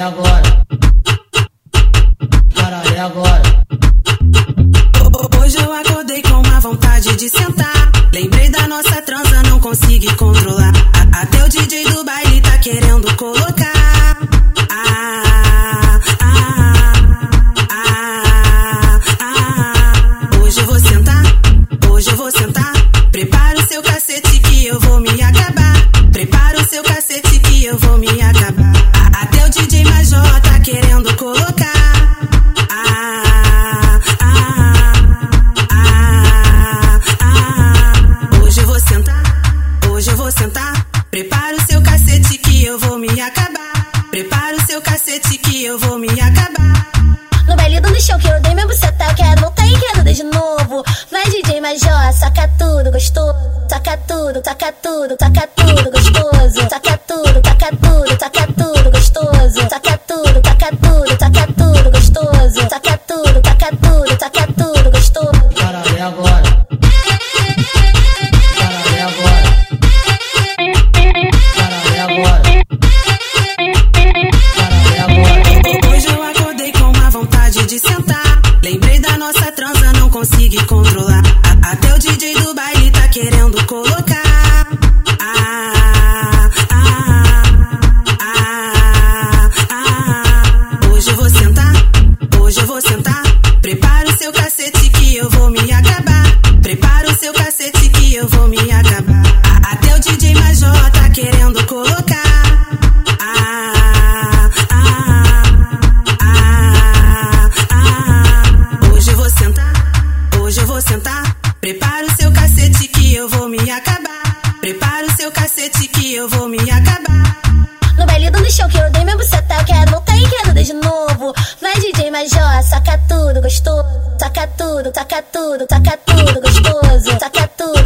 é agora. Caralho, é agora. Hoje eu acordei com uma vontade de sentar. Lembrei da nossa transa, não consegui controlar. Até o DJ do baile tá querendo colocar. Ah, ah, ah, ah. Hoje eu vou sentar, hoje eu vou sentar. Prepara o seu cacete que eu vou me acabar. Prepara o seu cacete que eu vou me acabar. No baile do chão que eu dei meu buceta, eu quero voltar e quero de novo. Vai DJ Major, saca tudo gostoso. Saca tudo, saca tudo, saca tudo gostoso. Saca tudo, saca tudo, saca tudo gostoso. Saca tudo, saca tudo, saca tudo gostoso. Saca tudo, saca tudo, saca tudo sentar. Lembrei da nossa transa, não consegui controlar. Até o DJ do baile tá querendo colocar. Ah, ah, ah, ah. Hoje eu vou sentar, hoje eu vou sentar. Prepara o seu cacete que eu vou me acabar. Prepara o seu cacete que eu vou me acabar. Até o DJ Major hoje eu vou sentar. Prepara o seu cacete que eu vou me acabar. Prepara o seu cacete que eu vou me acabar. No baile do chão que eu dei meu buceta, eu quero voltar e quero de novo. Vai DJ Major, saca tudo gostoso. Saca tudo, saca tudo, saca tudo gostoso. Saca tudo,